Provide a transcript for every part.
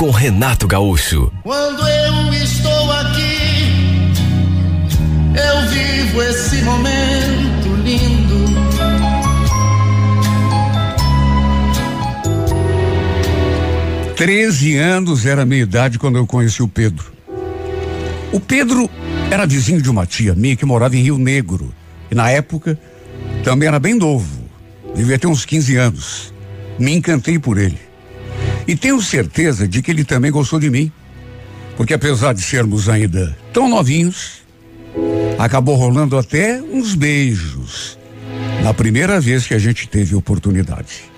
com Renato Gaúcho. Quando eu estou aqui, eu vivo esse momento lindo. Treze anos era a minha idade quando eu conheci o Pedro. O Pedro era vizinho de uma tia minha que morava em Rio Negro. E na época também era bem novo. Devia ter uns 15 anos. Me encantei por ele. E tenho certeza de que ele também gostou de mim. Porque apesar de sermos ainda tão novinhos, acabou rolando até uns beijos. Na primeira vez que a gente teve oportunidade.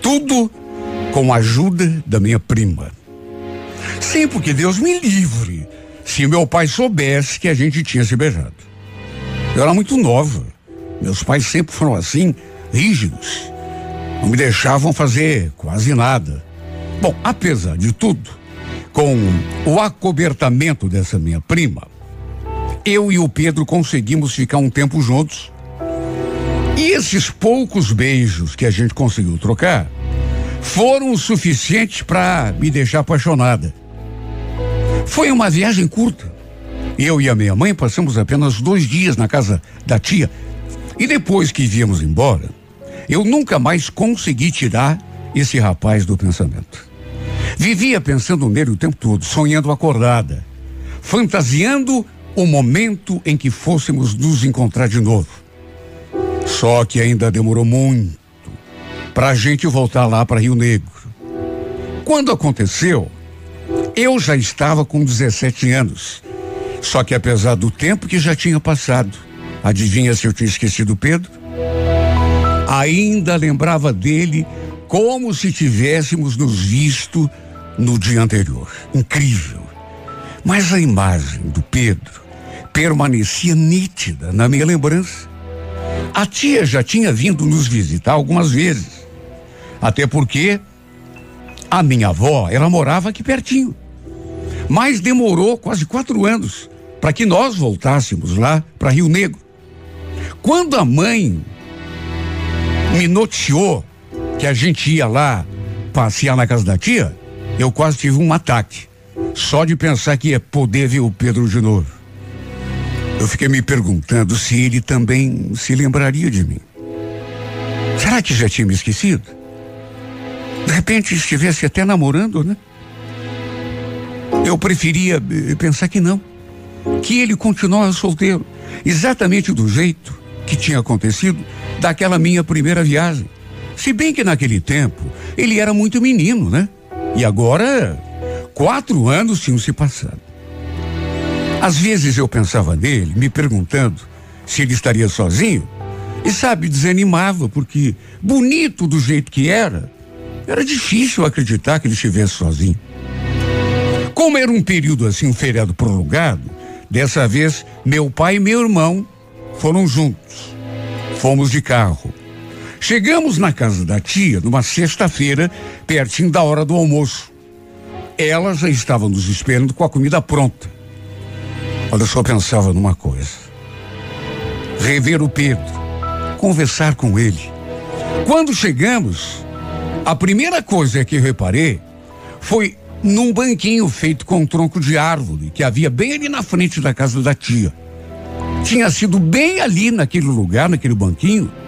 Tudo com a ajuda da minha prima. Sim, porque Deus me livre se meu pai soubesse que a gente tinha se beijado. Eu era muito nova. Meus pais sempre foram assim, rígidos. Não me deixavam fazer quase nada. Bom, apesar de tudo, com o acobertamento dessa minha prima, eu e o Pedro conseguimos ficar um tempo juntos. E esses poucos beijos que a gente conseguiu trocar foram o suficiente para me deixar apaixonada. Foi uma viagem curta. Eu e a minha mãe passamos apenas dois dias na casa da tia. E depois que viemos embora, eu nunca mais consegui tirar esse rapaz do pensamento. Vivia pensando nele o tempo todo, sonhando acordada, fantasiando o momento em que fôssemos nos encontrar de novo. Só que ainda demorou muito para a gente voltar lá para Rio Negro. Quando aconteceu, eu já estava com 17 anos. Só que apesar do tempo que já tinha passado, adivinha se eu tinha esquecido Pedro? ainda lembrava dele como se tivéssemos nos visto no dia anterior. Incrível. Mas a imagem do Pedro permanecia nítida na minha lembrança. A tia já tinha vindo nos visitar algumas vezes. Até porque a minha avó, ela morava aqui pertinho. Mas demorou quase quatro anos para que nós voltássemos lá para Rio Negro. Quando a mãe me noticiou que a gente ia lá passear na casa da tia, eu quase tive um ataque. Só de pensar que ia poder ver o Pedro de novo. Eu fiquei me perguntando se ele também se lembraria de mim. Será que já tinha me esquecido? De repente estivesse até namorando, né? Eu preferia eh, pensar que não. Que ele continuava solteiro. Exatamente do jeito que tinha acontecido daquela minha primeira viagem. Se bem que naquele tempo ele era muito menino, né? E agora, quatro anos tinham se passado. Às vezes eu pensava nele, me perguntando se ele estaria sozinho, e sabe, desanimava, porque bonito do jeito que era, era difícil acreditar que ele estivesse sozinho. Como era um período assim, um feriado prolongado, dessa vez meu pai e meu irmão foram juntos. Fomos de carro. Chegamos na casa da tia numa sexta-feira, pertinho da hora do almoço. Ela já estava nos esperando com a comida pronta. Olha, eu só pensava numa coisa: rever o Pedro, conversar com ele. Quando chegamos, a primeira coisa que eu reparei foi num banquinho feito com um tronco de árvore que havia bem ali na frente da casa da tia. Tinha sido bem ali naquele lugar, naquele banquinho,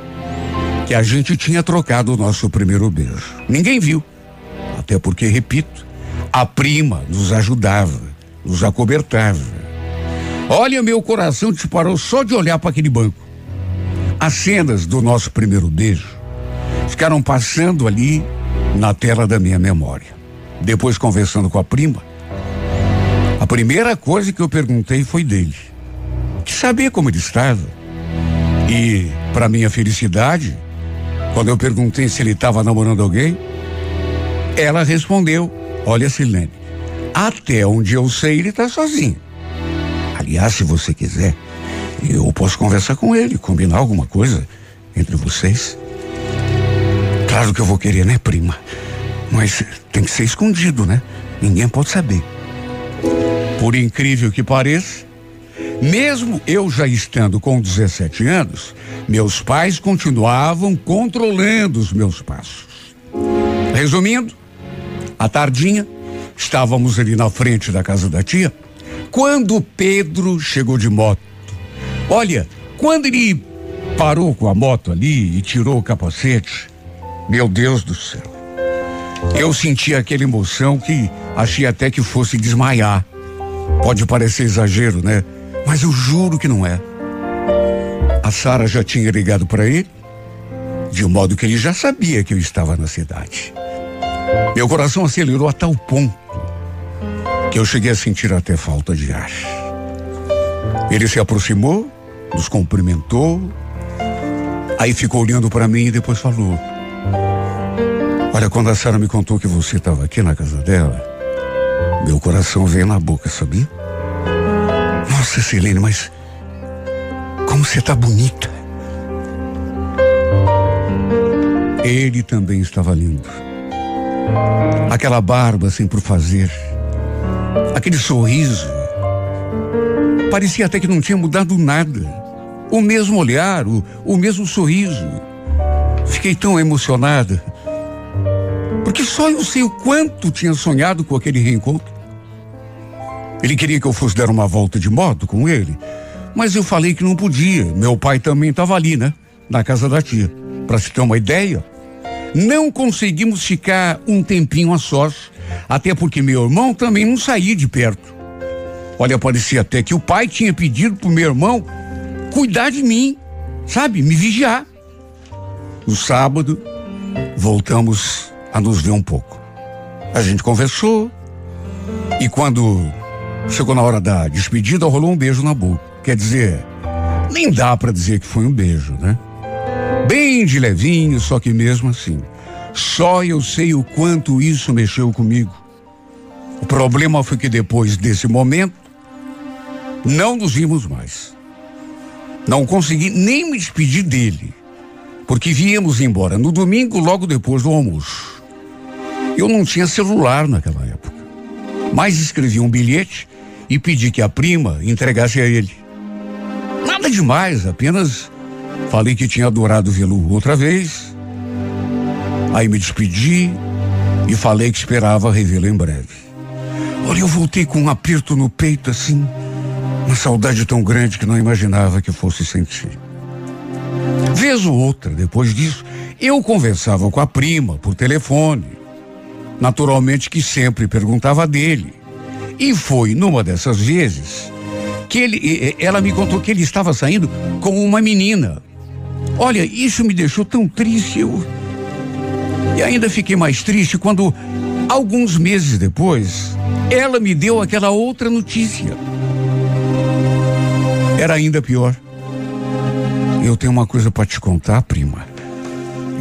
que a gente tinha trocado o nosso primeiro beijo. Ninguém viu. Até porque, repito, a prima nos ajudava, nos acobertava. Olha, meu coração disparou só de olhar para aquele banco. As cenas do nosso primeiro beijo ficaram passando ali na tela da minha memória. Depois, conversando com a prima, a primeira coisa que eu perguntei foi dele que saber como ele estava. E, para minha felicidade, quando eu perguntei se ele estava namorando alguém, ela respondeu: Olha, Silene, Até onde eu sei, ele está sozinho. Aliás, se você quiser, eu posso conversar com ele, combinar alguma coisa entre vocês. Claro que eu vou querer, né, prima? Mas tem que ser escondido, né? Ninguém pode saber. Por incrível que pareça, mesmo eu já estando com 17 anos, meus pais continuavam controlando os meus passos. Resumindo, à tardinha, estávamos ali na frente da casa da tia, quando Pedro chegou de moto. Olha, quando ele parou com a moto ali e tirou o capacete, meu Deus do céu. Eu senti aquela emoção que achei até que fosse desmaiar. Pode parecer exagero, né? Mas eu juro que não é. A Sara já tinha ligado para ele, de modo que ele já sabia que eu estava na cidade. Meu coração acelerou a tal ponto que eu cheguei a sentir até falta de ar. Ele se aproximou, nos cumprimentou, aí ficou olhando para mim e depois falou: Olha, quando a Sara me contou que você estava aqui na casa dela, meu coração veio na boca, sabia? Nossa, mas como você está bonita. Ele também estava lindo. Aquela barba sem por fazer, aquele sorriso. Parecia até que não tinha mudado nada. O mesmo olhar, o, o mesmo sorriso. Fiquei tão emocionada. Porque só eu sei o quanto tinha sonhado com aquele reencontro. Ele queria que eu fosse dar uma volta de moto com ele, mas eu falei que não podia. Meu pai também estava ali, né? Na casa da tia. Para se ter uma ideia, não conseguimos ficar um tempinho a sós, até porque meu irmão também não saía de perto. Olha, parecia até que o pai tinha pedido pro meu irmão cuidar de mim, sabe? Me vigiar. No sábado, voltamos a nos ver um pouco. A gente conversou e quando chegou na hora da despedida, rolou um beijo na boca. Quer dizer, nem dá para dizer que foi um beijo, né? Bem de levinho, só que mesmo assim. Só eu sei o quanto isso mexeu comigo. O problema foi que depois desse momento, não nos vimos mais. Não consegui nem me despedir dele, porque viemos embora no domingo logo depois do almoço. Eu não tinha celular naquela época, mas escrevi um bilhete e pedi que a prima entregasse a ele. Nada demais, apenas falei que tinha adorado vê-lo outra vez. Aí me despedi e falei que esperava revê-lo em breve. Olha, eu voltei com um aperto no peito assim, uma saudade tão grande que não imaginava que fosse sentir. Vez ou outra, depois disso, eu conversava com a prima por telefone. Naturalmente que sempre perguntava dele. E foi numa dessas vezes que ele, ela me contou que ele estava saindo com uma menina. Olha, isso me deixou tão triste. Eu, e ainda fiquei mais triste quando, alguns meses depois, ela me deu aquela outra notícia. Era ainda pior. Eu tenho uma coisa para te contar, prima.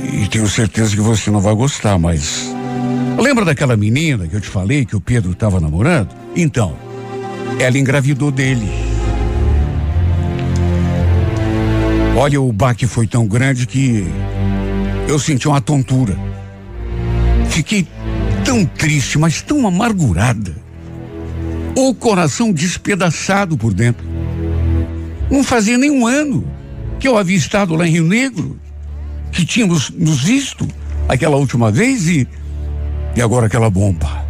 E tenho certeza que você não vai gostar, mas. Lembra daquela menina que eu te falei que o Pedro estava namorando? Então, ela engravidou dele. Olha, o baque foi tão grande que eu senti uma tontura. Fiquei tão triste, mas tão amargurada. O coração despedaçado por dentro. Não fazia nem um ano que eu havia estado lá em Rio Negro, que tínhamos nos visto aquela última vez e, e agora aquela bomba.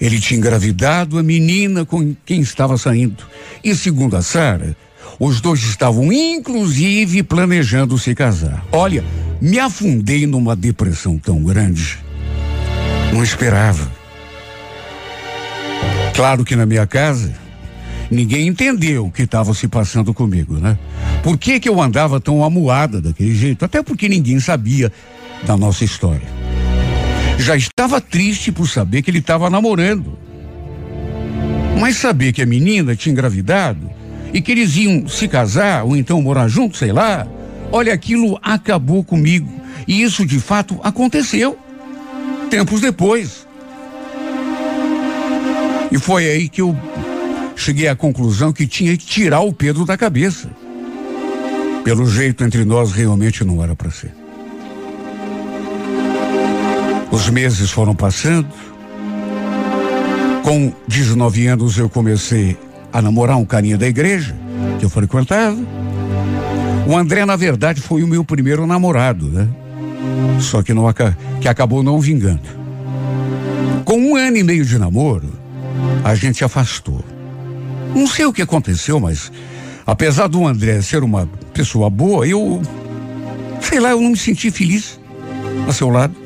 Ele tinha engravidado a menina com quem estava saindo. E segundo a Sara, os dois estavam inclusive planejando se casar. Olha, me afundei numa depressão tão grande. Não esperava. Claro que na minha casa, ninguém entendeu o que estava se passando comigo, né? Por que que eu andava tão amuada daquele jeito? Até porque ninguém sabia da nossa história. Já estava triste por saber que ele estava namorando. Mas saber que a menina tinha engravidado e que eles iam se casar ou então morar juntos, sei lá, olha, aquilo acabou comigo. E isso de fato aconteceu. Tempos depois. E foi aí que eu cheguei à conclusão que tinha que tirar o Pedro da cabeça. Pelo jeito, entre nós realmente não era para ser. Os meses foram passando. Com 19 anos eu comecei a namorar um carinha da igreja que eu frequentava. O André, na verdade, foi o meu primeiro namorado, né? Só que, não, que acabou não vingando. Com um ano e meio de namoro, a gente se afastou. Não sei o que aconteceu, mas apesar do André ser uma pessoa boa, eu. Sei lá, eu não me senti feliz a seu lado.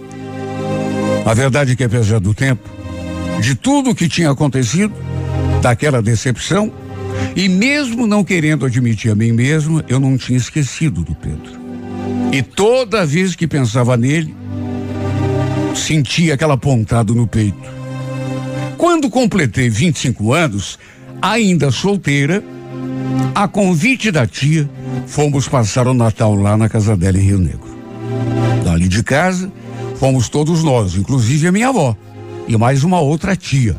A verdade é que, apesar do tempo, de tudo o que tinha acontecido, daquela decepção, e mesmo não querendo admitir a mim mesmo, eu não tinha esquecido do Pedro. E toda vez que pensava nele, sentia aquela pontada no peito. Quando completei 25 anos, ainda solteira, a convite da tia, fomos passar o Natal lá na casa dela em Rio Negro. Dali de casa, fomos todos nós, inclusive a minha avó e mais uma outra tia.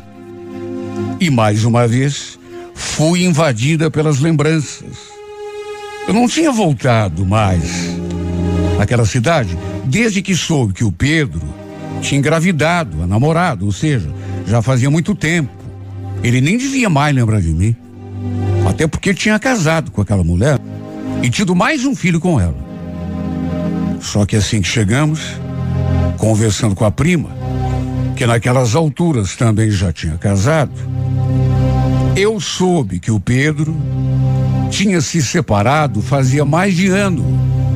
E mais uma vez, fui invadida pelas lembranças. Eu não tinha voltado mais àquela cidade desde que soube que o Pedro tinha engravidado, a namorada, ou seja, já fazia muito tempo. Ele nem devia mais lembrar de mim. Até porque tinha casado com aquela mulher e tido mais um filho com ela. Só que assim que chegamos, conversando com a prima, que naquelas alturas também já tinha casado, eu soube que o Pedro tinha se separado fazia mais de ano.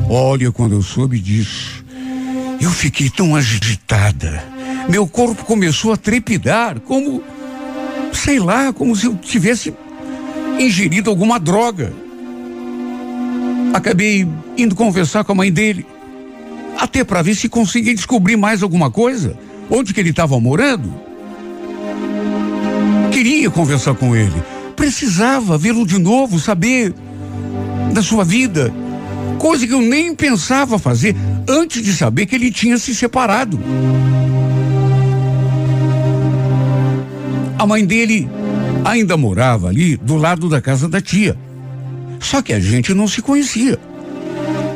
Olha, quando eu soube disso, eu fiquei tão agitada. Meu corpo começou a trepidar, como, sei lá, como se eu tivesse ingerido alguma droga. Acabei indo conversar com a mãe dele, até para ver se conseguia descobrir mais alguma coisa, onde que ele estava morando. Queria conversar com ele, precisava vê-lo de novo, saber da sua vida, coisa que eu nem pensava fazer antes de saber que ele tinha se separado. A mãe dele ainda morava ali do lado da casa da tia. Só que a gente não se conhecia.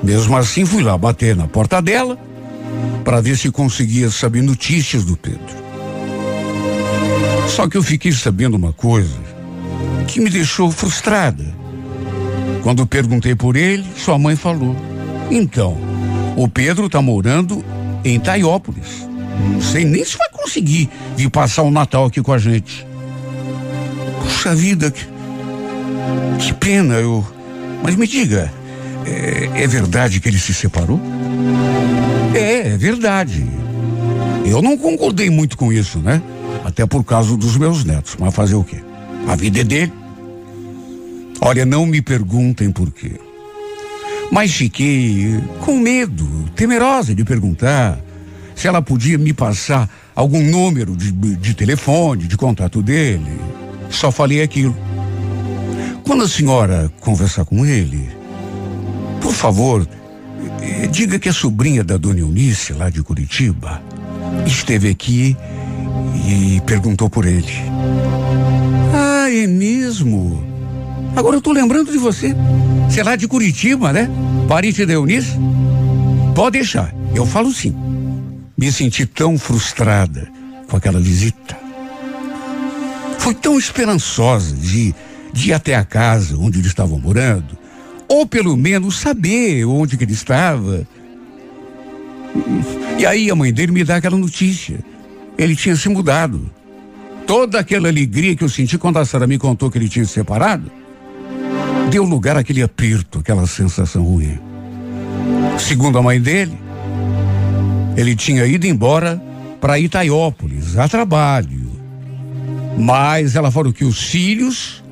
Mesmo assim, fui lá bater na porta dela para ver se conseguia saber notícias do Pedro. Só que eu fiquei sabendo uma coisa que me deixou frustrada. Quando perguntei por ele, sua mãe falou: Então, o Pedro está morando em Taiópolis. Não sei nem se vai conseguir vir passar o Natal aqui com a gente. Puxa vida, que, que pena, eu. Mas me diga, é, é verdade que ele se separou? É, é verdade. Eu não concordei muito com isso, né? Até por causa dos meus netos. Mas fazer o quê? A vida é dele. Olha, não me perguntem por quê. Mas fiquei com medo, temerosa de perguntar se ela podia me passar algum número de, de telefone, de contato dele. Só falei aquilo. Quando a senhora conversar com ele, favor, eh, diga que a sobrinha da dona Eunice, lá de Curitiba, esteve aqui e perguntou por ele. Ah, é mesmo? Agora eu tô lembrando de você. Você é lá de Curitiba, né? Parente da Eunice? Pode deixar, eu falo sim. Me senti tão frustrada com aquela visita. Foi tão esperançosa de, de ir até a casa onde eles estavam morando, ou pelo menos saber onde que ele estava. E aí a mãe dele me dá aquela notícia. Ele tinha se mudado. Toda aquela alegria que eu senti quando a Sara me contou que ele tinha se separado, deu lugar àquele aperto, aquela sensação ruim. Segundo a mãe dele, ele tinha ido embora para Itaiópolis, a trabalho. Mas ela falou que os filhos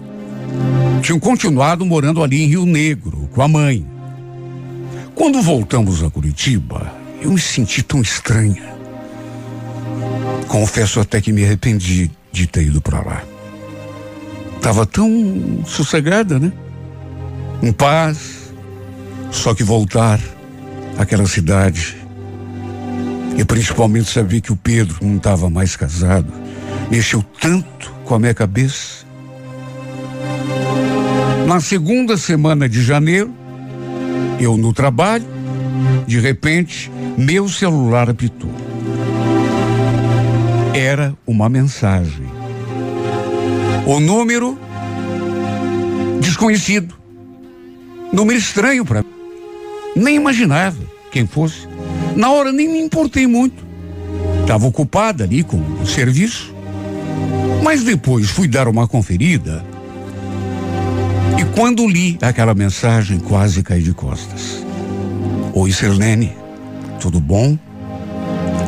tinham continuado morando ali em Rio Negro, com a mãe. Quando voltamos a Curitiba, eu me senti tão estranha. Confesso até que me arrependi de ter ido para lá. Tava tão sossegada, né? Em paz. Só que voltar àquela cidade e principalmente saber que o Pedro não estava mais casado, mexeu tanto com a minha cabeça. Na segunda semana de janeiro, eu no trabalho, de repente, meu celular apitou. Era uma mensagem. O número desconhecido. Número estranho para mim. Nem imaginava quem fosse. Na hora nem me importei muito. Estava ocupada ali com o serviço. Mas depois fui dar uma conferida. E quando li aquela mensagem, quase caí de costas. Oi, Sirlene. Tudo bom?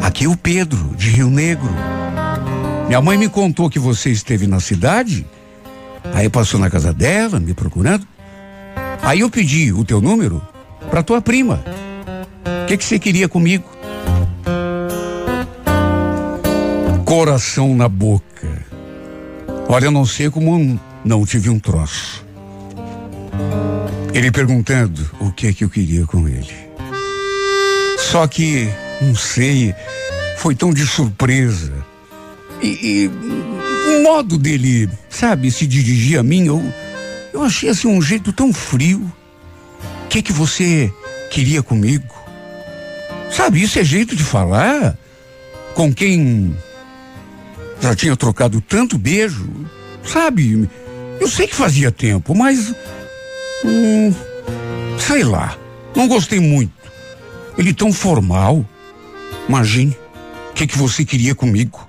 Aqui é o Pedro, de Rio Negro. Minha mãe me contou que você esteve na cidade. Aí passou na casa dela, me procurando. Aí eu pedi o teu número para tua prima. O que, que você queria comigo? Coração na boca. Olha, eu não sei como não tive um troço. Ele perguntando o que é que eu queria com ele. Só que, não sei, foi tão de surpresa. E, e o modo dele, sabe, se dirigir a mim, eu, eu achei assim um jeito tão frio. O que que você queria comigo? Sabe, isso é jeito de falar com quem já tinha trocado tanto beijo. Sabe, eu sei que fazia tempo, mas. Hum, sei lá, não gostei muito. Ele tão formal. Imagine, o que que você queria comigo?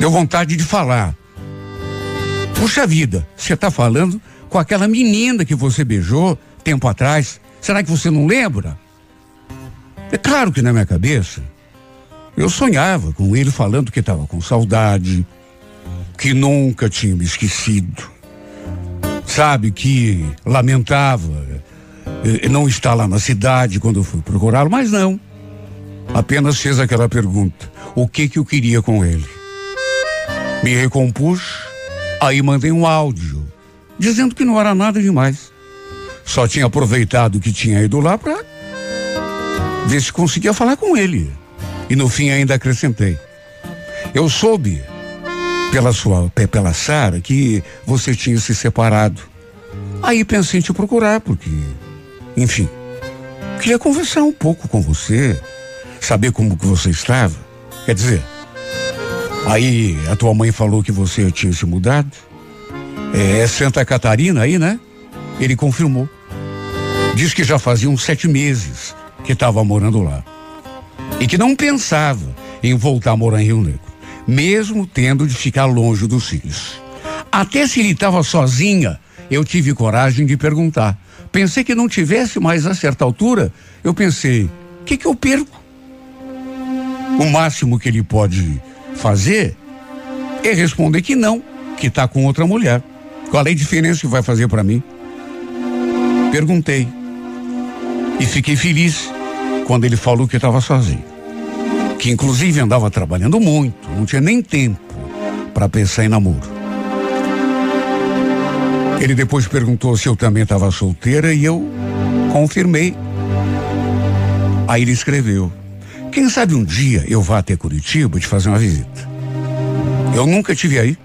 Deu vontade de falar. Puxa vida, você está falando com aquela menina que você beijou tempo atrás. Será que você não lembra? É claro que na minha cabeça eu sonhava com ele falando que estava com saudade, que nunca tinha me esquecido. Sabe que lamentava eh, não estar lá na cidade quando eu fui procurá-lo, mas não. Apenas fez aquela pergunta: o que que eu queria com ele? Me recompus, aí mandei um áudio, dizendo que não era nada demais. Só tinha aproveitado que tinha ido lá para ver se conseguia falar com ele. E no fim ainda acrescentei. Eu soube pela sua pela Sara que você tinha se separado. Aí pensei em te procurar porque, enfim, queria conversar um pouco com você, saber como que você estava. Quer dizer, Aí a tua mãe falou que você tinha se mudado. É, é Santa Catarina aí, né? Ele confirmou. Diz que já fazia uns sete meses que estava morando lá. E que não pensava em voltar a morar em Rio Negro, mesmo tendo de ficar longe dos filhos. Até se ele estava sozinha, eu tive coragem de perguntar. Pensei que não tivesse mais a certa altura. Eu pensei, o que, que eu perco? O máximo que ele pode fazer é responder que não, que está com outra mulher. Qual é a diferença que vai fazer para mim? Perguntei. E fiquei feliz quando ele falou que estava sozinho. Que inclusive andava trabalhando muito, não tinha nem tempo para pensar em namoro. Ele depois perguntou se eu também estava solteira e eu confirmei. Aí ele escreveu: quem sabe um dia eu vá até Curitiba te fazer uma visita. Eu nunca tive aí.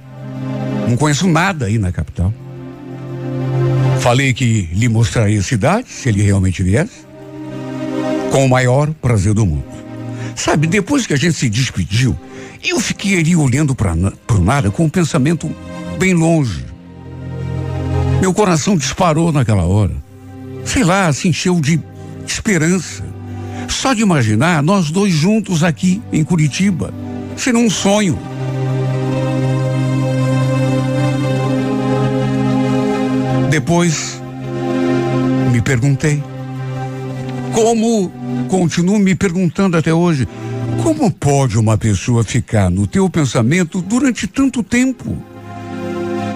Não conheço nada aí na capital. Falei que lhe mostraria a cidade, se ele realmente viesse. Com o maior prazer do mundo. Sabe, depois que a gente se despediu, eu fiquei ali olhando para o nada com um pensamento bem longe. Meu coração disparou naquela hora. Sei lá, se encheu de esperança. Só de imaginar nós dois juntos aqui em Curitiba. Seria um sonho. Depois me perguntei. Como continuo me perguntando até hoje, como pode uma pessoa ficar no teu pensamento durante tanto tempo?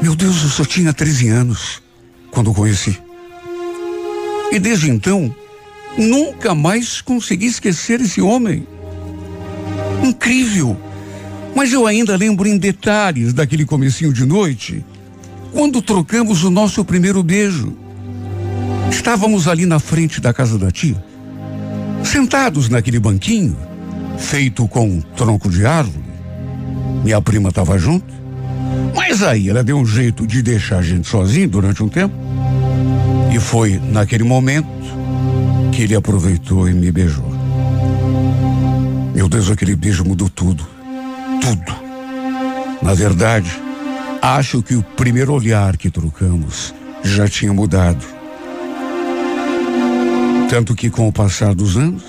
Meu Deus, eu só tinha 13 anos quando conheci. E desde então, Nunca mais consegui esquecer esse homem. Incrível. Mas eu ainda lembro em detalhes daquele comecinho de noite, quando trocamos o nosso primeiro beijo. Estávamos ali na frente da casa da tia, sentados naquele banquinho, feito com um tronco de árvore. Minha prima estava junto. Mas aí ela deu um jeito de deixar a gente sozinho durante um tempo. E foi naquele momento que ele aproveitou e me beijou. Meu Deus, aquele beijo mudou tudo. Tudo. Na verdade, acho que o primeiro olhar que trocamos já tinha mudado. Tanto que com o passar dos anos,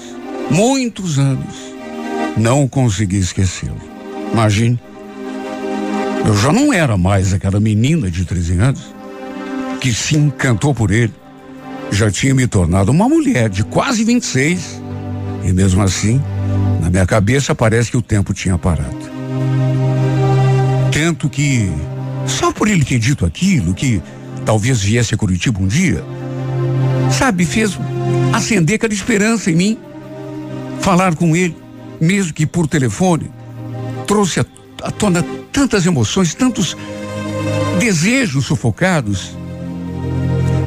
muitos anos, não consegui esquecê-lo. Imagine. Eu já não era mais aquela menina de 13 anos que se encantou por ele. Já tinha me tornado uma mulher de quase 26. E mesmo assim, na minha cabeça parece que o tempo tinha parado. Tanto que, só por ele ter dito aquilo, que talvez viesse a Curitiba um dia, sabe, fez acender aquela esperança em mim. Falar com ele, mesmo que por telefone, trouxe à, tona tantas emoções, tantos desejos sufocados.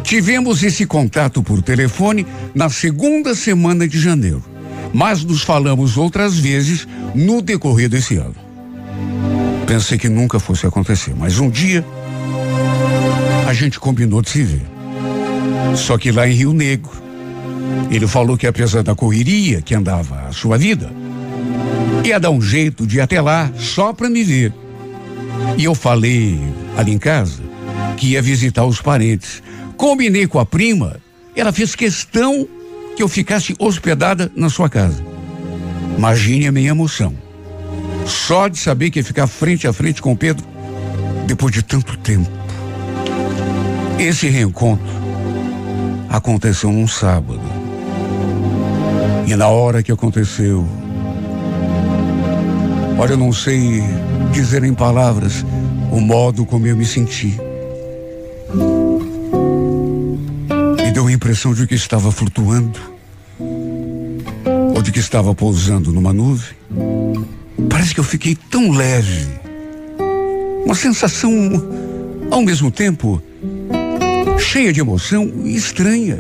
Tivemos esse contato por telefone na segunda semana de janeiro, mas nos falamos outras vezes no decorrer desse ano. Pensei que nunca fosse acontecer, mas um dia a gente combinou de se ver. Só que lá em Rio Negro, ele falou que apesar da correria que andava a sua vida, ia dar um jeito de ir até lá só para me ver. E eu falei ali em casa que ia visitar os parentes. Combinei com a prima, ela fez questão que eu ficasse hospedada na sua casa. Imagine a minha emoção. Só de saber que ia ficar frente a frente com Pedro depois de tanto tempo. Esse reencontro aconteceu num sábado. E na hora que aconteceu, olha, eu não sei dizer em palavras o modo como eu me senti. Me deu a impressão de que estava flutuando, ou de que estava pousando numa nuvem. Parece que eu fiquei tão leve. Uma sensação, ao mesmo tempo, cheia de emoção e estranha.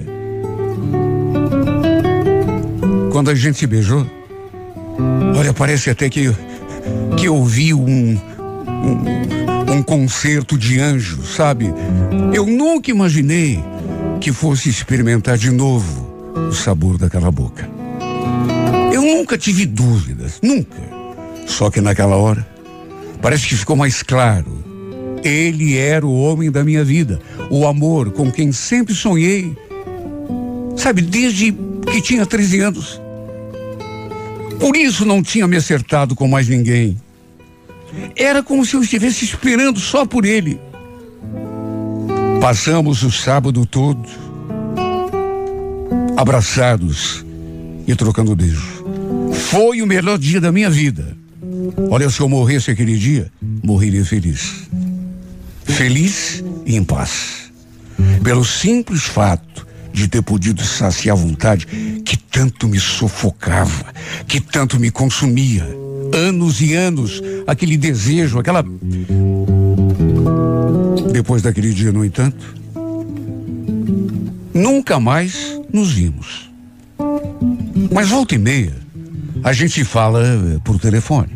Quando a gente se beijou, olha, parece até que que ouvi um, um, um concerto de anjos, sabe? Eu nunca imaginei que fosse experimentar de novo o sabor daquela boca. Eu nunca tive dúvidas, nunca. Só que naquela hora, parece que ficou mais claro. Ele era o homem da minha vida, o amor com quem sempre sonhei. Sabe, desde que tinha 13 anos. Por isso não tinha me acertado com mais ninguém. Era como se eu estivesse esperando só por ele. Passamos o sábado todo abraçados e trocando beijos. Foi o melhor dia da minha vida. Olha, se eu morresse aquele dia, morreria feliz. Feliz e em paz. Pelo simples fato de ter podido saciar a vontade que tanto me sufocava, que tanto me consumia. Anos e anos, aquele desejo, aquela. Depois daquele dia, no entanto, nunca mais nos vimos. Mas volta e meia, a gente fala eh, por telefone.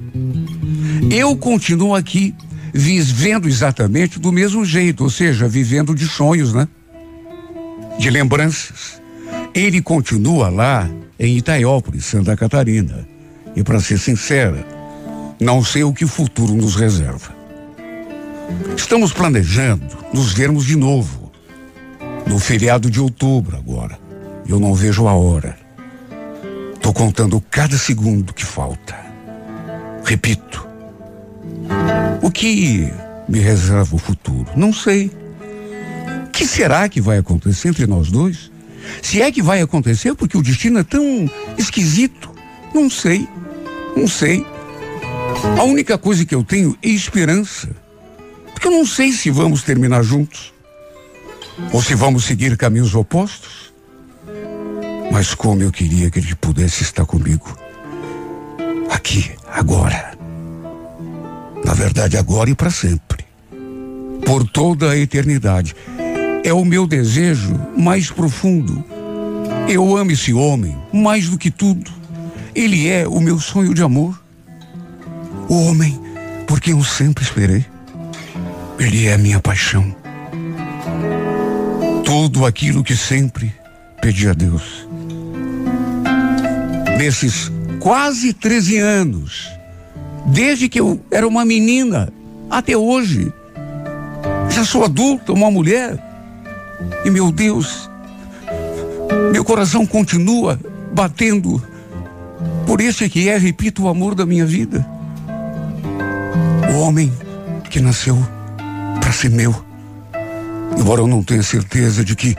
Eu continuo aqui vivendo exatamente do mesmo jeito, ou seja, vivendo de sonhos, né? De lembranças. Ele continua lá em Itaiópolis, Santa Catarina. E para ser sincera, não sei o que o futuro nos reserva. Estamos planejando nos vermos de novo. No feriado de outubro agora. Eu não vejo a hora. Estou contando cada segundo que falta. Repito. O que me reserva o futuro? Não sei. Que será que vai acontecer entre nós dois? Se é que vai acontecer, porque o destino é tão esquisito. Não sei. Não sei. A única coisa que eu tenho é esperança. Porque eu não sei se vamos terminar juntos. Ou se vamos seguir caminhos opostos. Mas como eu queria que ele pudesse estar comigo. Aqui, agora. Na verdade, agora e para sempre. Por toda a eternidade. É o meu desejo mais profundo. Eu amo esse homem mais do que tudo. Ele é o meu sonho de amor. O homem porque eu sempre esperei. Ele é a minha paixão. Tudo aquilo que sempre pedi a Deus. Nesses quase 13 anos, desde que eu era uma menina até hoje, já sou adulta, uma mulher, e meu Deus, meu coração continua batendo por esse que é, repito, o amor da minha vida. O homem que nasceu para ser meu. Embora eu não tenha certeza de que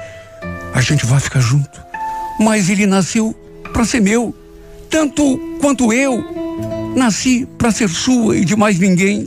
a gente vai ficar junto, mas ele nasceu para ser meu, tanto quanto eu nasci para ser sua e de mais ninguém.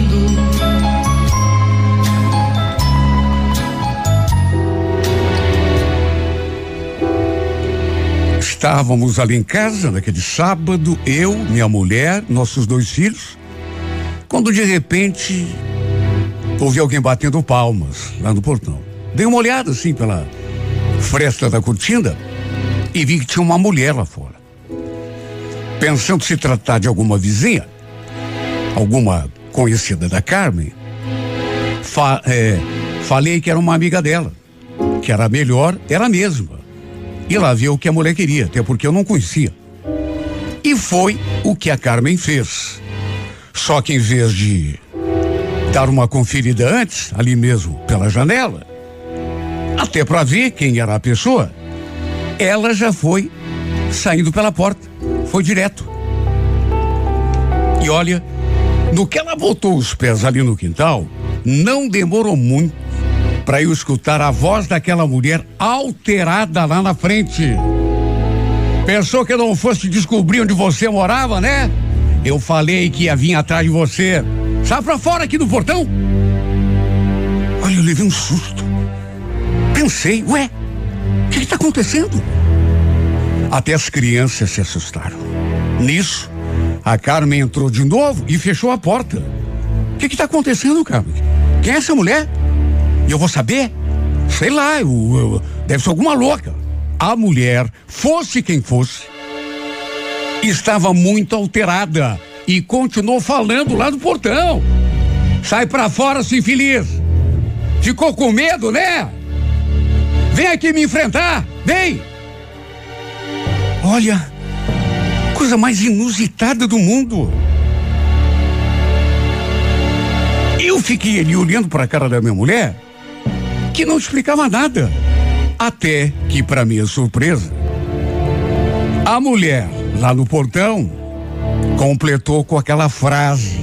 Estávamos ali em casa naquele sábado, eu, minha mulher, nossos dois filhos, quando de repente ouvi alguém batendo palmas lá no portão. Dei uma olhada assim pela fresta da cortina e vi que tinha uma mulher lá fora. Pensando se tratar de alguma vizinha, alguma conhecida da Carmen, fa é, falei que era uma amiga dela, que era melhor, era a mesma. E lá viu o que a mulher queria, até porque eu não conhecia. E foi o que a Carmen fez. Só que em vez de dar uma conferida antes, ali mesmo pela janela, até para ver quem era a pessoa, ela já foi saindo pela porta, foi direto. E olha, no que ela botou os pés ali no quintal, não demorou muito para eu escutar a voz daquela mulher alterada lá na frente. Pensou que eu não fosse descobrir onde você morava, né? Eu falei que ia vir atrás de você. Sai pra fora aqui do portão. Olha, eu levei um susto. Pensei, ué, o que está acontecendo? Até as crianças se assustaram. Nisso, a Carmen entrou de novo e fechou a porta. O que está acontecendo, Carmen? Quem é essa mulher? Eu vou saber? Sei lá, eu, eu, deve ser alguma louca. A mulher, fosse quem fosse, estava muito alterada e continuou falando lá no portão. Sai pra fora, seu infeliz. Ficou com medo, né? Vem aqui me enfrentar, vem! Olha, coisa mais inusitada do mundo. Eu fiquei ali olhando para a cara da minha mulher, que não explicava nada. Até que, para minha surpresa, a mulher lá no portão completou com aquela frase: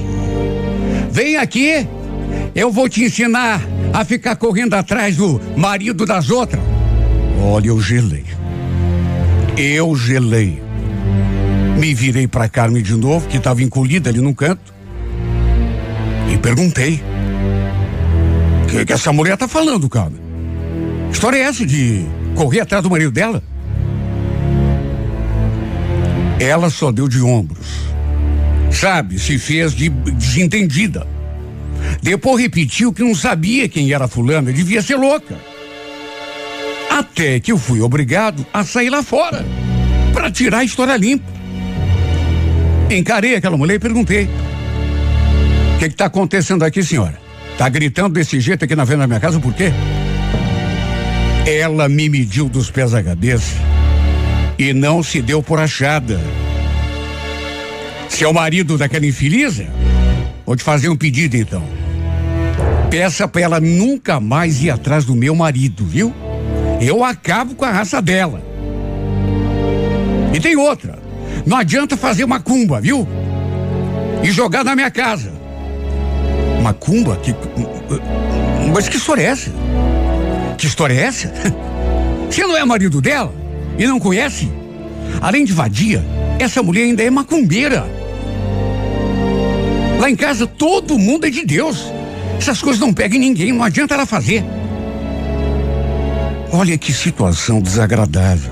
Vem aqui, eu vou te ensinar a ficar correndo atrás do marido das outras. Olha, eu gelei. Eu gelei. Me virei para Carmen de novo, que estava encolhida ali no canto, e perguntei: que, que essa mulher tá falando? Que história é essa de correr atrás do marido dela? Ela só deu de ombros. Sabe, se fez de desentendida. Depois repetiu que não sabia quem era fulana, devia ser louca. Até que eu fui obrigado a sair lá fora para tirar a história limpa. Encarei aquela mulher e perguntei: O que está acontecendo aqui, senhora? Tá gritando desse jeito aqui na frente da minha casa por quê? Ela me mediu dos pés à cabeça e não se deu por achada. Se é o marido daquela infeliz, vou te fazer um pedido então. Peça para ela nunca mais ir atrás do meu marido, viu? Eu acabo com a raça dela. E tem outra. Não adianta fazer macumba, viu? E jogar na minha casa. Macumba? Que, mas que história é essa? Que história é essa? Você não é marido dela? E não conhece? Além de vadia, essa mulher ainda é macumbeira. Lá em casa todo mundo é de Deus. Essas coisas não pegam em ninguém, não adianta ela fazer. Olha que situação desagradável.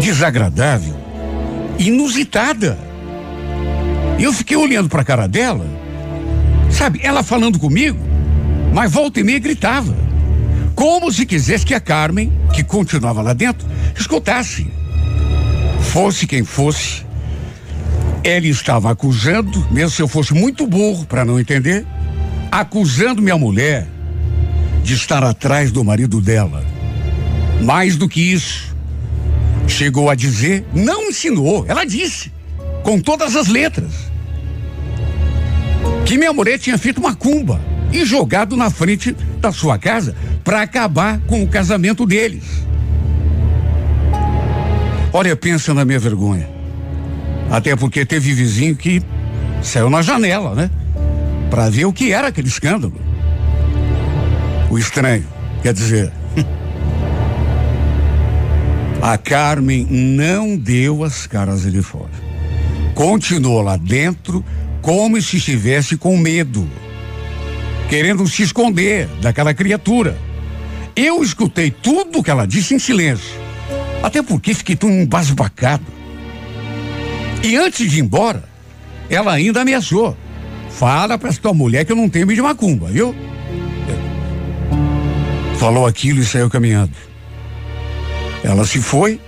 Desagradável, inusitada. Eu fiquei olhando para a cara dela, sabe, ela falando comigo, mas volta e meia gritava. Como se quisesse que a Carmen, que continuava lá dentro, escutasse. Fosse quem fosse, ela estava acusando, mesmo se eu fosse muito burro para não entender, acusando minha mulher de estar atrás do marido dela. Mais do que isso, chegou a dizer, não ensinou, ela disse, com todas as letras, que minha mulher tinha feito uma cumba e jogado na frente da sua casa para acabar com o casamento deles. Olha, pensa na minha vergonha. Até porque teve vizinho que saiu na janela, né? Para ver o que era aquele escândalo. O estranho, quer dizer, a Carmen não deu as caras de fora. Continuou lá dentro como se estivesse com medo, querendo se esconder daquela criatura. Eu escutei tudo que ela disse em silêncio. Até porque fiquei tão embasbacado. E antes de ir embora, ela ainda ameaçou. Fala pra tua mulher que eu não tenho de macumba, viu? Falou aquilo e saiu caminhando. Ela se foi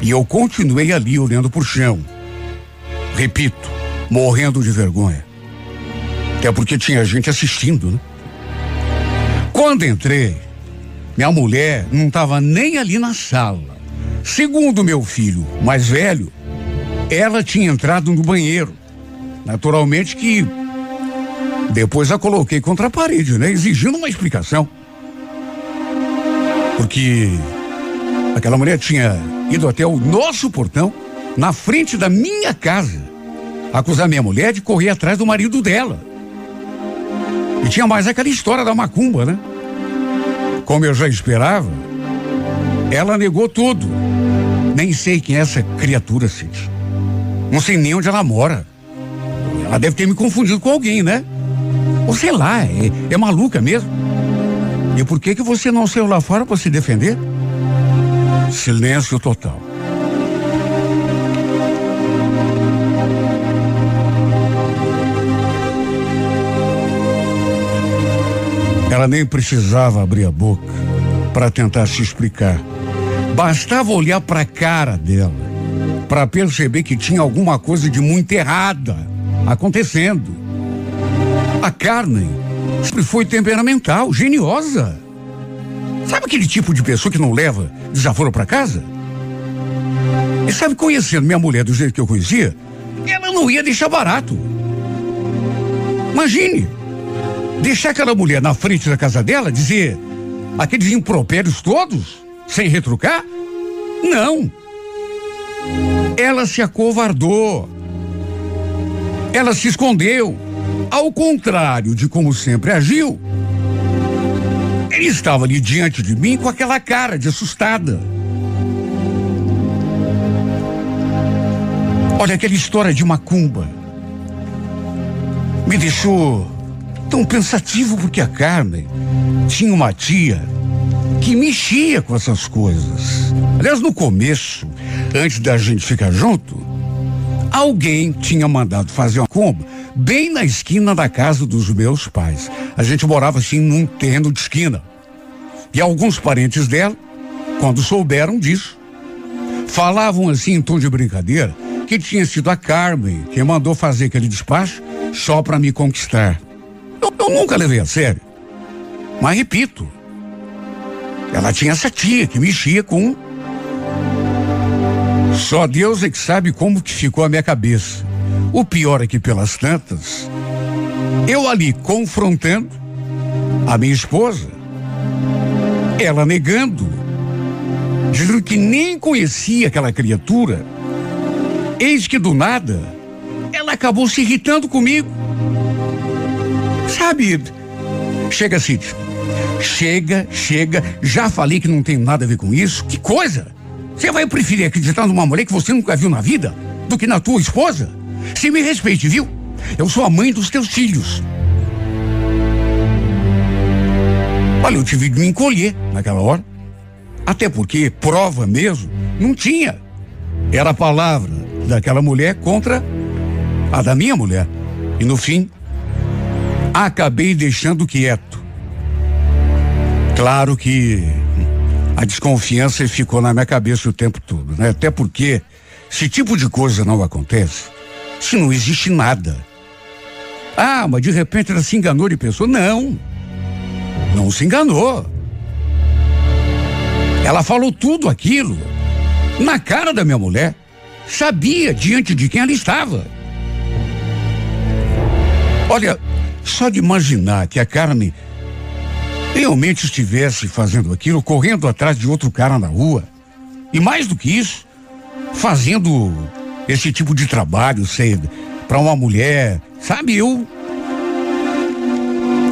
e eu continuei ali olhando por chão. Repito, morrendo de vergonha. Até porque tinha gente assistindo, né? Quando entrei, minha mulher não estava nem ali na sala. Segundo meu filho mais velho, ela tinha entrado no banheiro. Naturalmente que depois a coloquei contra a parede, né? Exigindo uma explicação. Porque aquela mulher tinha ido até o nosso portão, na frente da minha casa, acusar minha mulher de correr atrás do marido dela. E tinha mais aquela história da macumba, né? Como eu já esperava, ela negou tudo. Nem sei quem é essa criatura, Cid. Não sei nem onde ela mora. Ela deve ter me confundido com alguém, né? Ou sei lá, é, é maluca mesmo. E por que que você não saiu lá fora para se defender? Silêncio total. Ela nem precisava abrir a boca para tentar se explicar. Bastava olhar para a cara dela para perceber que tinha alguma coisa de muito errada acontecendo. A Carmen sempre foi temperamental, geniosa. Sabe aquele tipo de pessoa que não leva desaforo para casa? E sabe, conhecendo minha mulher do jeito que eu conhecia, ela não ia deixar barato. Imagine, deixar aquela mulher na frente da casa dela, dizer aqueles impropérios todos, sem retrucar? Não. Ela se acovardou. Ela se escondeu. Ao contrário de como sempre agiu, ele estava ali diante de mim com aquela cara de assustada. Olha, aquela história de macumba me deixou tão pensativo porque a Carmen tinha uma tia que mexia com essas coisas. Aliás, no começo, antes da gente ficar junto, alguém tinha mandado fazer uma comba bem na esquina da casa dos meus pais. A gente morava assim num terreno de esquina. E alguns parentes dela, quando souberam disso, falavam assim em tom de brincadeira que tinha sido a Carmen quem mandou fazer aquele despacho só para me conquistar. Eu, eu nunca levei a sério. Mas repito, ela tinha essa tia que mexia com. Só Deus é que sabe como que ficou a minha cabeça. O pior é que pelas tantas, eu ali confrontando a minha esposa, ela negando, dizendo que nem conhecia aquela criatura. Eis que do nada, ela acabou se irritando comigo. Sabe, chega, Cid. Chega, chega. Já falei que não tem nada a ver com isso. Que coisa! Você vai preferir acreditar numa mulher que você nunca viu na vida do que na tua esposa? Se me respeite, viu? Eu sou a mãe dos teus filhos. Olha, eu tive de me encolher naquela hora. Até porque prova mesmo não tinha. Era a palavra daquela mulher contra a da minha mulher. E no fim, acabei deixando quieto. Claro que a desconfiança ficou na minha cabeça o tempo todo, né? Até porque esse tipo de coisa não acontece se não existe nada. Ah, mas de repente ela se enganou de pessoa. Não. Não se enganou. Ela falou tudo aquilo na cara da minha mulher. Sabia diante de quem ela estava. Olha, só de imaginar que a Carmen realmente estivesse fazendo aquilo, correndo atrás de outro cara na rua, e mais do que isso, fazendo esse tipo de trabalho, sei, para uma mulher, sabe, eu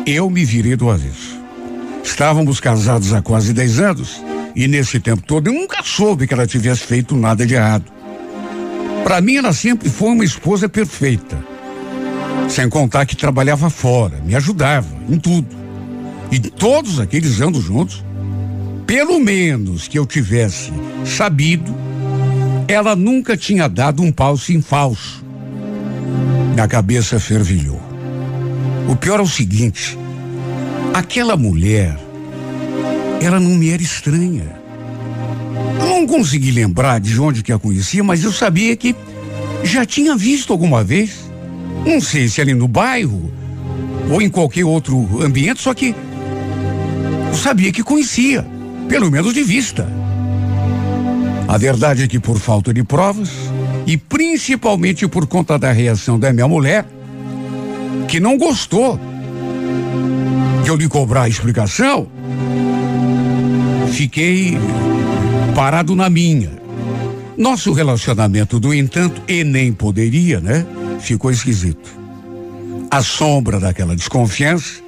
eu me virei do avesso. Estávamos casados há quase 10 anos e nesse tempo todo eu nunca soube que ela tivesse feito nada de errado. Para mim ela sempre foi uma esposa perfeita. Sem contar que trabalhava fora, me ajudava em tudo. E todos aqueles anos juntos, Pelo menos que eu tivesse sabido, ela nunca tinha dado um pau sem falso. Minha cabeça fervilhou. O pior é o seguinte: aquela mulher, ela não me era estranha. Eu não consegui lembrar de onde que a conhecia, mas eu sabia que já tinha visto alguma vez. Não sei se ali no bairro ou em qualquer outro ambiente, só que eu sabia que conhecia, pelo menos de vista. A verdade é que por falta de provas e principalmente por conta da reação da minha mulher, que não gostou de eu lhe cobrar a explicação, fiquei parado na minha. Nosso relacionamento, do entanto, e nem poderia, né? Ficou esquisito. A sombra daquela desconfiança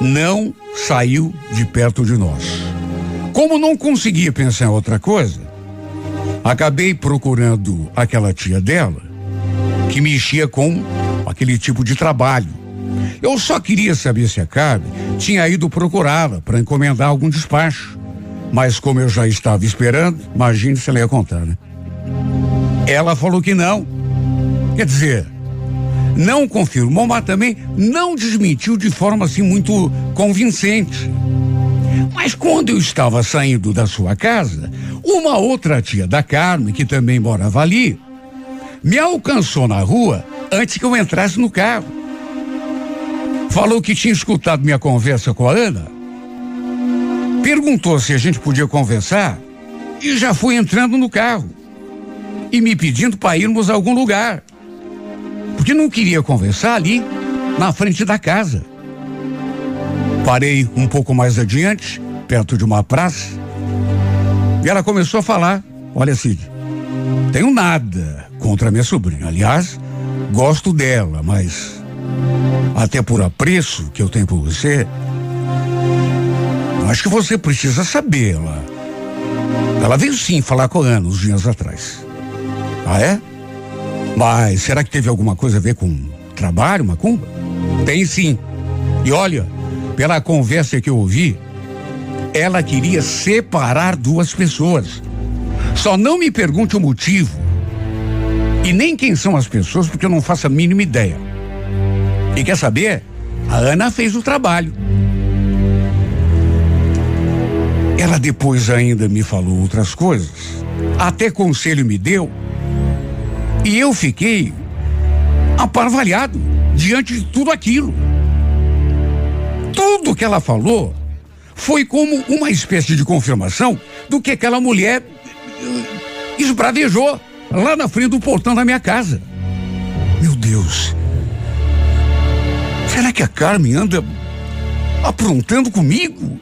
não saiu de perto de nós. Como não conseguia pensar em outra coisa, acabei procurando aquela tia dela que mexia com aquele tipo de trabalho. Eu só queria saber se a Carmen tinha ido procurá-la para encomendar algum despacho. Mas como eu já estava esperando, imagine se ela ia contar, né? Ela falou que não. Quer dizer, não confirmou, mas também não desmentiu de forma assim muito convincente. Mas quando eu estava saindo da sua casa, uma outra tia da Carmen, que também morava ali, me alcançou na rua antes que eu entrasse no carro. Falou que tinha escutado minha conversa com a Ana, perguntou se a gente podia conversar e já foi entrando no carro e me pedindo para irmos a algum lugar. Porque não queria conversar ali na frente da casa. Parei um pouco mais adiante, perto de uma praça, e ela começou a falar: Olha, Cid, tenho nada contra minha sobrinha. Aliás, gosto dela, mas até por apreço que eu tenho por você, acho que você precisa saber. Ela, ela veio sim falar com a Ana uns dias atrás. Ah, é? Mas será que teve alguma coisa a ver com trabalho, Macumba? Tem sim. E olha, pela conversa que eu ouvi, ela queria separar duas pessoas. Só não me pergunte o motivo. E nem quem são as pessoas, porque eu não faço a mínima ideia. E quer saber? A Ana fez o trabalho. Ela depois ainda me falou outras coisas. Até conselho me deu. E eu fiquei aparvalhado diante de tudo aquilo. Tudo que ela falou foi como uma espécie de confirmação do que aquela mulher eh, esbravejou lá na frente do portão da minha casa. Meu Deus. Será que a Carmen anda aprontando comigo?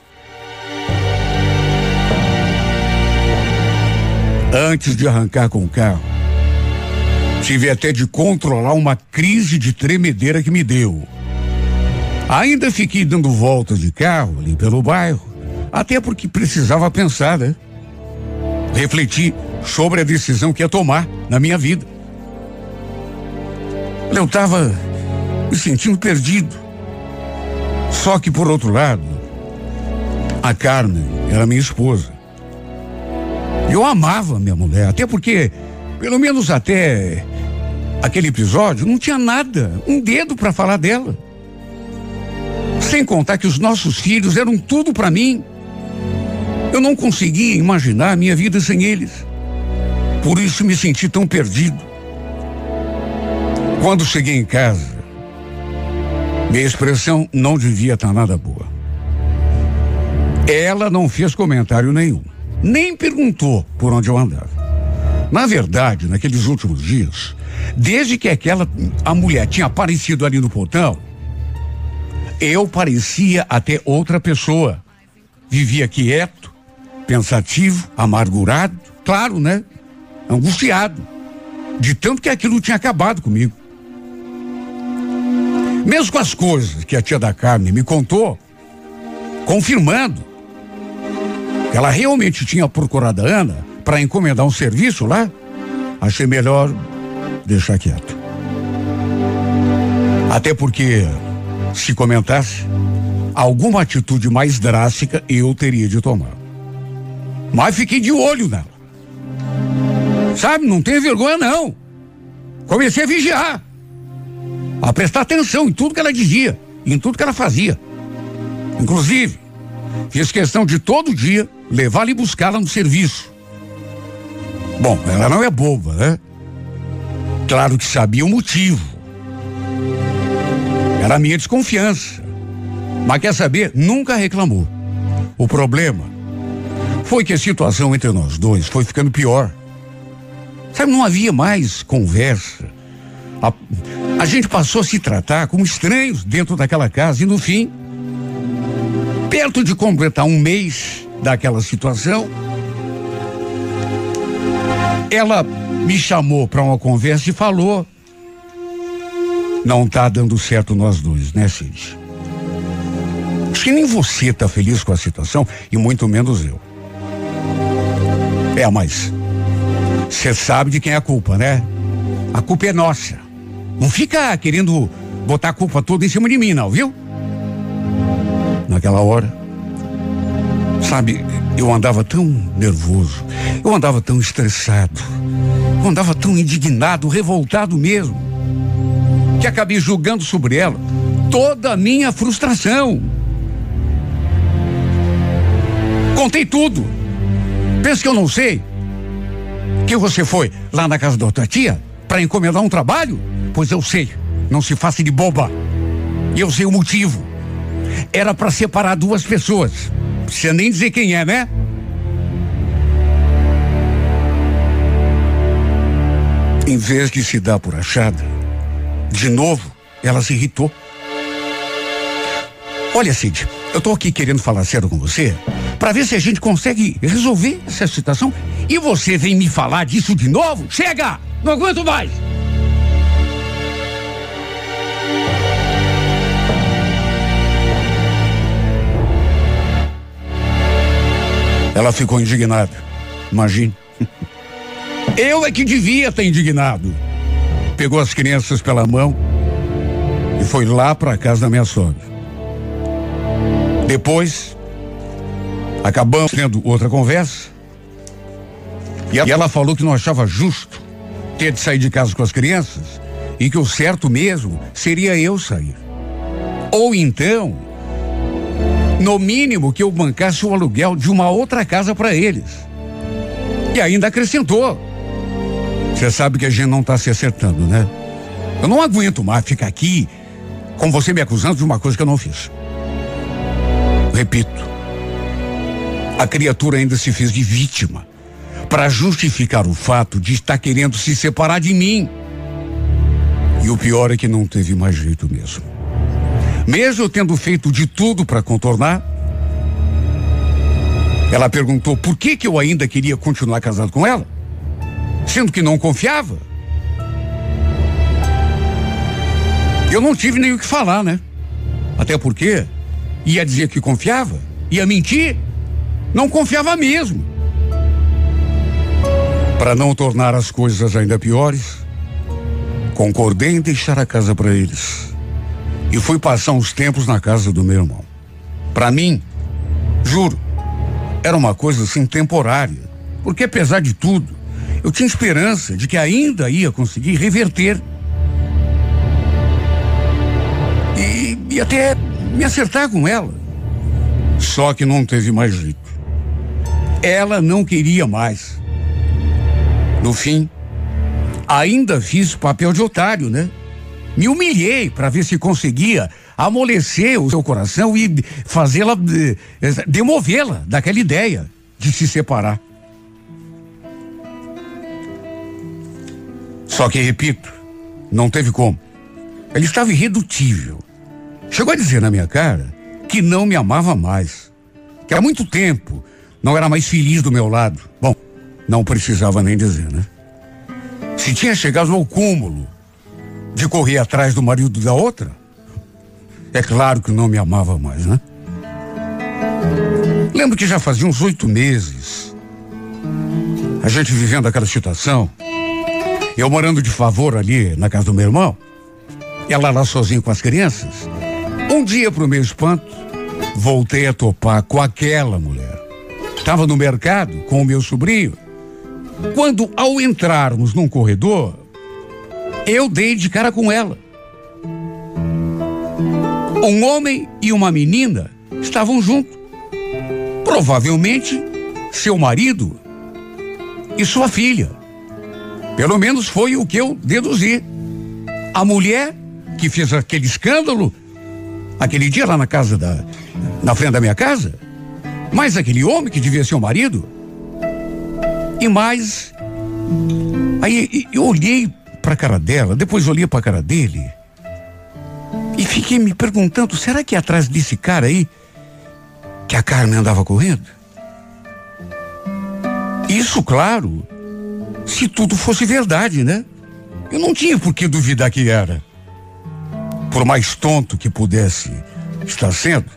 Antes de arrancar com o carro, tive até de controlar uma crise de tremedeira que me deu. Ainda fiquei dando voltas de carro ali pelo bairro, até porque precisava pensar, né? Refletir sobre a decisão que ia tomar na minha vida. Eu estava me sentindo perdido. Só que, por outro lado, a Carmen era minha esposa. Eu amava minha mulher, até porque, pelo menos até aquele episódio, não tinha nada, um dedo para falar dela. Sem contar que os nossos filhos eram tudo para mim. Eu não conseguia imaginar a minha vida sem eles. Por isso me senti tão perdido. Quando cheguei em casa, minha expressão não devia estar nada boa. Ela não fez comentário nenhum, nem perguntou por onde eu andava. Na verdade, naqueles últimos dias, desde que aquela a mulher tinha aparecido ali no portão, eu parecia até outra pessoa. Vivia quieto, pensativo, amargurado, claro, né? Angustiado. De tanto que aquilo tinha acabado comigo. Mesmo com as coisas que a tia da carne me contou, confirmando que ela realmente tinha procurado a Ana para encomendar um serviço lá, achei melhor deixar quieto. Até porque se comentasse, alguma atitude mais drástica eu teria de tomar. Mas fiquei de olho nela. Sabe, não tem vergonha não. Comecei a vigiar. A prestar atenção em tudo que ela dizia, em tudo que ela fazia. Inclusive, fiz questão de todo dia levá-la e buscá-la no serviço. Bom, ela não é boba, né? Claro que sabia o motivo. Era a minha desconfiança. Mas quer saber? Nunca reclamou. O problema foi que a situação entre nós dois foi ficando pior. Sabe, não havia mais conversa. A, a gente passou a se tratar como estranhos dentro daquela casa e no fim, perto de completar um mês daquela situação, ela me chamou para uma conversa e falou: Não tá dando certo nós dois, né, Cid? Acho que nem você tá feliz com a situação e muito menos eu. É, mas você sabe de quem é a culpa, né? A culpa é nossa. Não fica querendo botar a culpa toda em cima de mim, não, viu? Naquela hora, sabe, eu andava tão nervoso, eu andava tão estressado, eu andava tão indignado, revoltado mesmo, que acabei julgando sobre ela toda a minha frustração. Contei tudo. Pensa que eu não sei? Que você foi lá na casa da outra tia para encomendar um trabalho? Pois eu sei. Não se faça de boba. E eu sei o motivo. Era para separar duas pessoas. Precisa nem dizer quem é, né? Em vez de se dar por achada, de novo, ela se irritou. Olha, Cid, eu tô aqui querendo falar sério com você para ver se a gente consegue resolver essa situação. E você vem me falar disso de novo? Chega! Não aguento mais! Ela ficou indignada. Imagine. Eu é que devia estar indignado. Pegou as crianças pela mão e foi lá para casa da minha sogra. Depois, acabamos tendo outra conversa. E ela falou que não achava justo ter de sair de casa com as crianças e que o certo mesmo seria eu sair. Ou então, no mínimo que eu bancasse o aluguel de uma outra casa para eles. E ainda acrescentou. Você sabe que a gente não está se acertando, né? Eu não aguento mais ficar aqui com você me acusando de uma coisa que eu não fiz. Repito, a criatura ainda se fez de vítima para justificar o fato de estar querendo se separar de mim. E o pior é que não teve mais jeito mesmo. Mesmo tendo feito de tudo para contornar, ela perguntou por que que eu ainda queria continuar casado com ela, sendo que não confiava. Eu não tive nem o que falar, né? Até porque ia dizer que confiava, ia mentir, não confiava mesmo. Para não tornar as coisas ainda piores, concordei em deixar a casa para eles e fui passar uns tempos na casa do meu irmão. Para mim, juro, era uma coisa assim temporária, porque apesar de tudo, eu tinha esperança de que ainda ia conseguir reverter e, e até me acertar com ela. Só que não teve mais jeito. Ela não queria mais. No fim, ainda fiz papel de otário, né? Me humilhei para ver se conseguia amolecer o seu coração e fazê-la, eh, demovê-la daquela ideia de se separar. Só que, repito, não teve como. Ele estava irredutível. Chegou a dizer na minha cara que não me amava mais. Que há muito tempo não era mais feliz do meu lado. Bom, não precisava nem dizer, né? Se tinha chegado ao cúmulo de correr atrás do marido da outra, é claro que não me amava mais, né? Lembro que já fazia uns oito meses a gente vivendo aquela situação, eu morando de favor ali na casa do meu irmão, ela lá sozinha com as crianças. Um dia, pro meu espanto, voltei a topar com aquela mulher. Estava no mercado com o meu sobrinho. Quando, ao entrarmos num corredor, eu dei de cara com ela. Um homem e uma menina estavam juntos. Provavelmente seu marido e sua filha. Pelo menos foi o que eu deduzi. A mulher que fez aquele escândalo aquele dia lá na casa da. na frente da minha casa, mais aquele homem que devia ser o marido. E mais. Aí eu olhei para a cara dela, depois olhei para a cara dele. E fiquei me perguntando, será que é atrás desse cara aí que a Carmen andava correndo? Isso, claro, se tudo fosse verdade, né? Eu não tinha por que duvidar que era. Por mais tonto que pudesse estar sendo,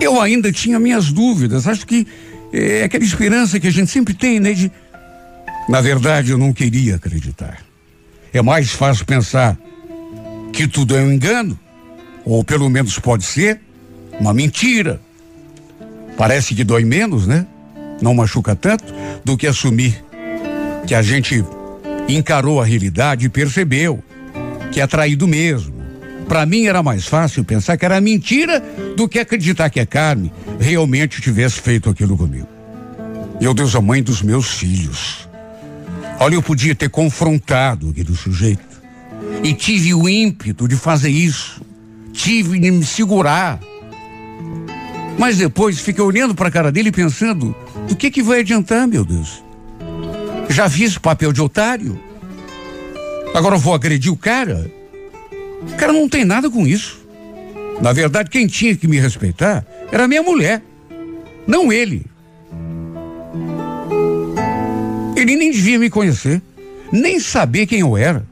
eu ainda tinha minhas dúvidas. Acho que é aquela esperança que a gente sempre tem, né? De... Na verdade, eu não queria acreditar. É mais fácil pensar que tudo é um engano, ou pelo menos pode ser uma mentira. Parece que dói menos, né? Não machuca tanto do que assumir que a gente encarou a realidade e percebeu que é traído mesmo. Para mim era mais fácil pensar que era mentira do que acreditar que a Carme realmente tivesse feito aquilo comigo. Meu Deus, a mãe dos meus filhos. Olha, eu podia ter confrontado aquele sujeito. E tive o ímpeto de fazer isso. Tive de me segurar. Mas depois fiquei olhando para a cara dele pensando: do que que vai adiantar, meu Deus? Já fiz o papel de otário. Agora vou agredir o cara. O cara não tem nada com isso. Na verdade, quem tinha que me respeitar era minha mulher, não ele. Ele nem devia me conhecer, nem saber quem eu era,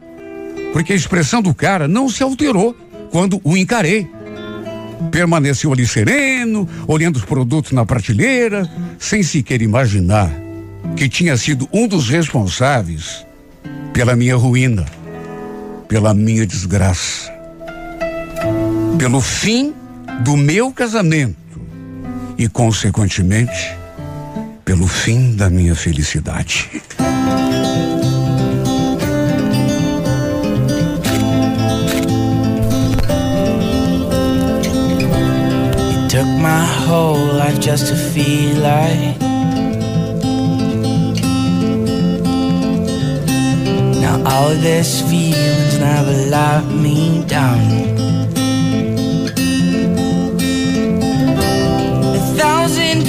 porque a expressão do cara não se alterou quando o encarei. Permaneceu ali sereno, olhando os produtos na prateleira, sem sequer imaginar que tinha sido um dos responsáveis pela minha ruína, pela minha desgraça, pelo fim do meu casamento e, consequentemente, pelo fim da minha felicidade. It took my whole life just to feel like Now all this feelings never let me down A thousand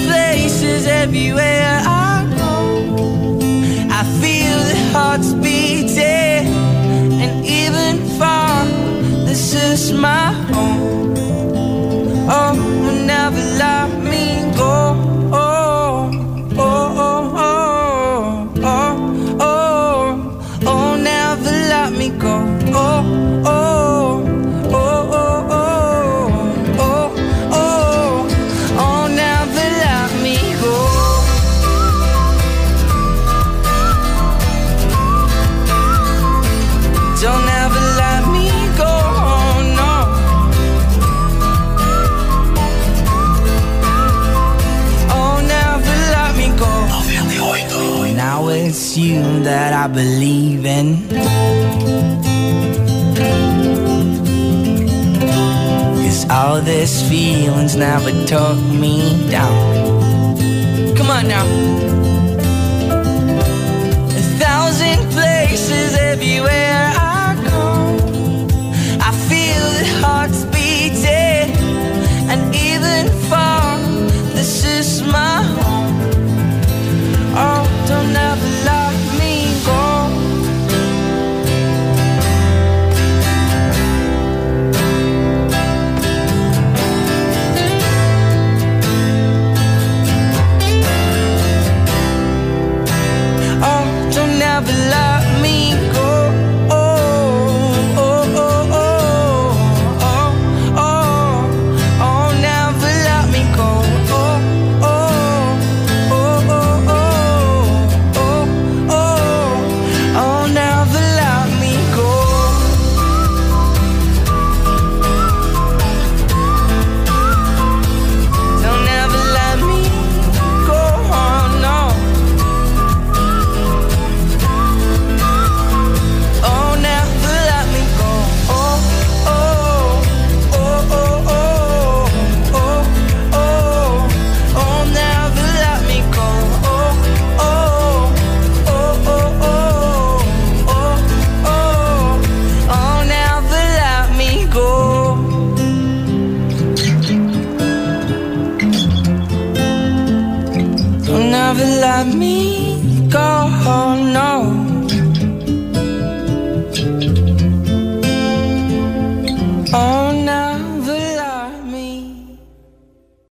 everywhere I go. I feel the hearts beating And even far This is my home. Oh, believe in. Cause all these feelings never took me down. Come on now. A thousand places everywhere.